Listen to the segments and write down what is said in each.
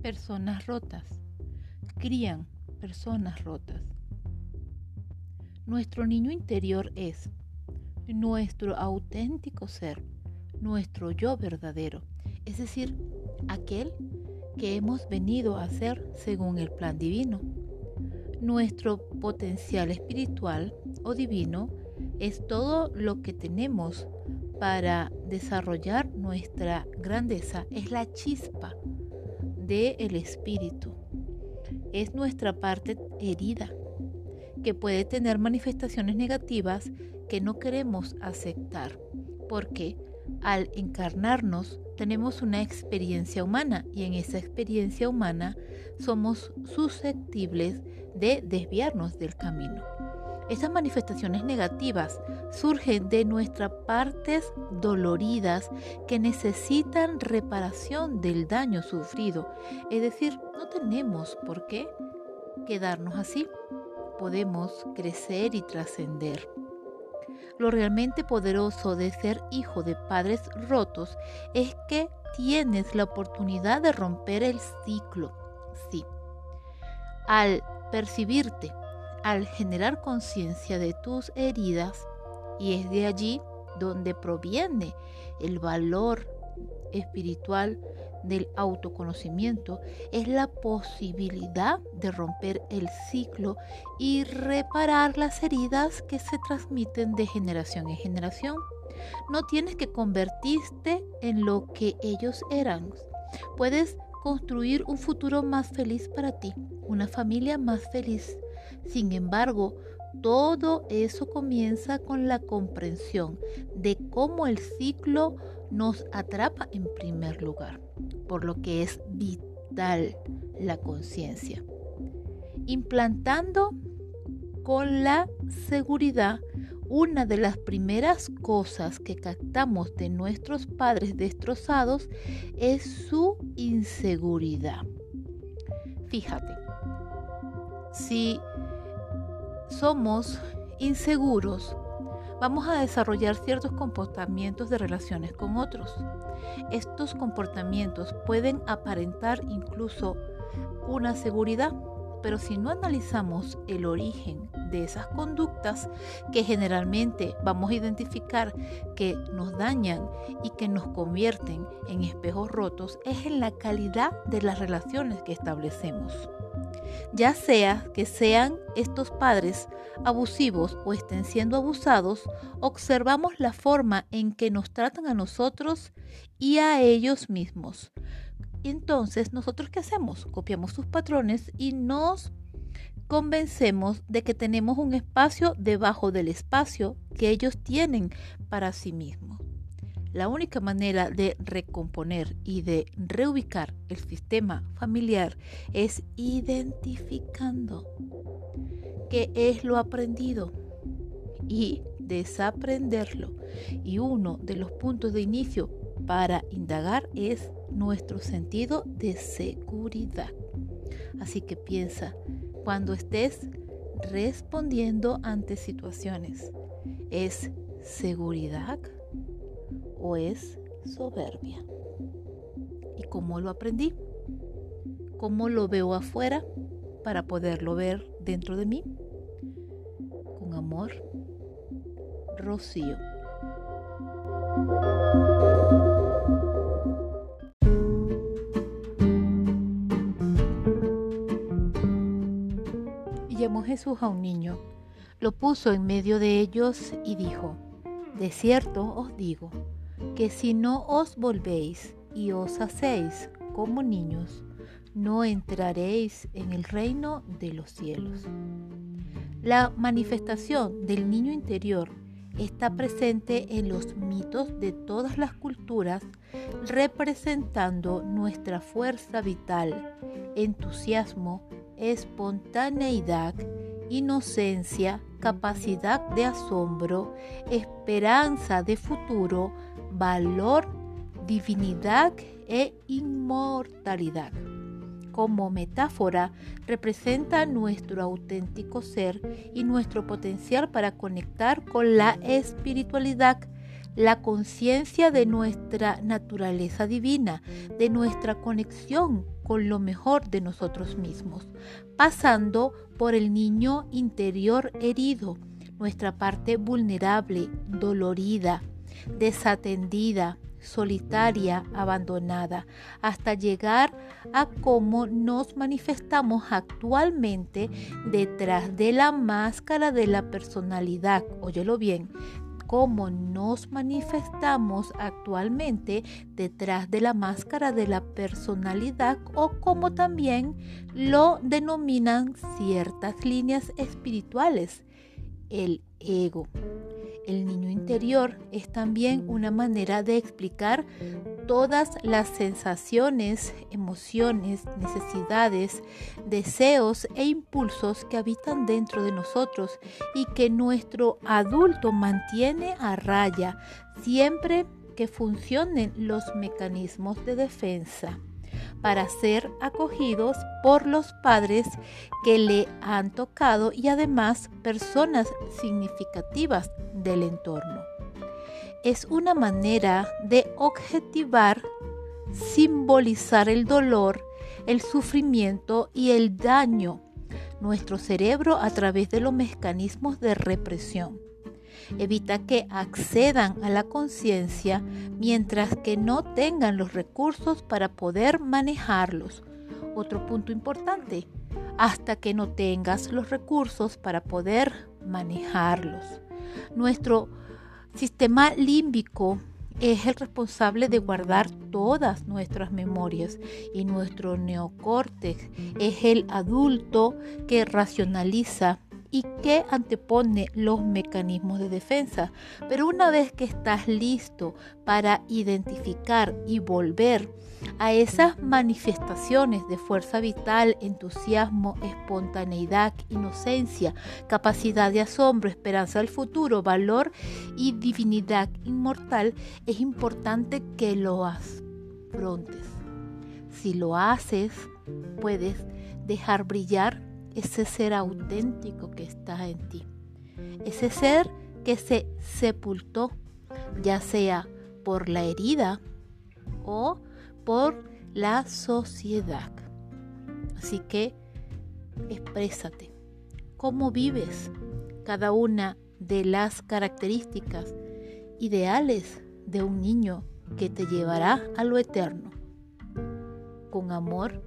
personas rotas, crían personas rotas. Nuestro niño interior es nuestro auténtico ser, nuestro yo verdadero, es decir, aquel que hemos venido a ser según el plan divino. Nuestro potencial espiritual o divino es todo lo que tenemos para desarrollar nuestra grandeza, es la chispa del espíritu. Es nuestra parte herida, que puede tener manifestaciones negativas que no queremos aceptar, porque al encarnarnos tenemos una experiencia humana y en esa experiencia humana somos susceptibles de desviarnos del camino. Esas manifestaciones negativas surgen de nuestras partes doloridas que necesitan reparación del daño sufrido. Es decir, no tenemos por qué quedarnos así. Podemos crecer y trascender. Lo realmente poderoso de ser hijo de padres rotos es que tienes la oportunidad de romper el ciclo. Sí. Al percibirte, al generar conciencia de tus heridas, y es de allí donde proviene el valor espiritual del autoconocimiento es la posibilidad de romper el ciclo y reparar las heridas que se transmiten de generación en generación. No tienes que convertirte en lo que ellos eran. Puedes construir un futuro más feliz para ti, una familia más feliz. Sin embargo, todo eso comienza con la comprensión de cómo el ciclo nos atrapa en primer lugar, por lo que es vital la conciencia. Implantando con la seguridad una de las primeras cosas que captamos de nuestros padres destrozados es su inseguridad. Fíjate, si somos inseguros, vamos a desarrollar ciertos comportamientos de relaciones con otros. Estos comportamientos pueden aparentar incluso una seguridad, pero si no analizamos el origen de esas conductas que generalmente vamos a identificar que nos dañan y que nos convierten en espejos rotos, es en la calidad de las relaciones que establecemos ya sea que sean estos padres abusivos o estén siendo abusados, observamos la forma en que nos tratan a nosotros y a ellos mismos. Entonces, ¿nosotros qué hacemos? Copiamos sus patrones y nos convencemos de que tenemos un espacio debajo del espacio que ellos tienen para sí mismos. La única manera de recomponer y de reubicar el sistema familiar es identificando qué es lo aprendido y desaprenderlo. Y uno de los puntos de inicio para indagar es nuestro sentido de seguridad. Así que piensa, cuando estés respondiendo ante situaciones, ¿es seguridad? O es soberbia. ¿Y cómo lo aprendí? ¿Cómo lo veo afuera para poderlo ver dentro de mí? Con amor, Rocío. Llamó Jesús a un niño, lo puso en medio de ellos y dijo, de cierto os digo, que si no os volvéis y os hacéis como niños, no entraréis en el reino de los cielos. La manifestación del niño interior está presente en los mitos de todas las culturas, representando nuestra fuerza vital, entusiasmo, espontaneidad, inocencia, capacidad de asombro, esperanza de futuro, valor, divinidad e inmortalidad. Como metáfora, representa nuestro auténtico ser y nuestro potencial para conectar con la espiritualidad, la conciencia de nuestra naturaleza divina, de nuestra conexión con lo mejor de nosotros mismos, pasando por el niño interior herido, nuestra parte vulnerable, dolorida, desatendida, solitaria, abandonada, hasta llegar a cómo nos manifestamos actualmente detrás de la máscara de la personalidad. Óyelo bien, cómo nos manifestamos actualmente detrás de la máscara de la personalidad o como también lo denominan ciertas líneas espirituales, el ego. El niño interior es también una manera de explicar todas las sensaciones, emociones, necesidades, deseos e impulsos que habitan dentro de nosotros y que nuestro adulto mantiene a raya siempre que funcionen los mecanismos de defensa para ser acogidos por los padres que le han tocado y además personas significativas del entorno. Es una manera de objetivar, simbolizar el dolor, el sufrimiento y el daño nuestro cerebro a través de los mecanismos de represión evita que accedan a la conciencia mientras que no tengan los recursos para poder manejarlos. Otro punto importante, hasta que no tengas los recursos para poder manejarlos. Nuestro sistema límbico es el responsable de guardar todas nuestras memorias y nuestro neocórtex es el adulto que racionaliza y que antepone los mecanismos de defensa. Pero una vez que estás listo para identificar y volver a esas manifestaciones de fuerza vital, entusiasmo, espontaneidad, inocencia, capacidad de asombro, esperanza del futuro, valor y divinidad inmortal, es importante que lo afrontes. Si lo haces, puedes dejar brillar ese ser auténtico que está en ti. Ese ser que se sepultó, ya sea por la herida o por la sociedad. Así que exprésate. ¿Cómo vives cada una de las características ideales de un niño que te llevará a lo eterno? Con amor,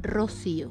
Rocío.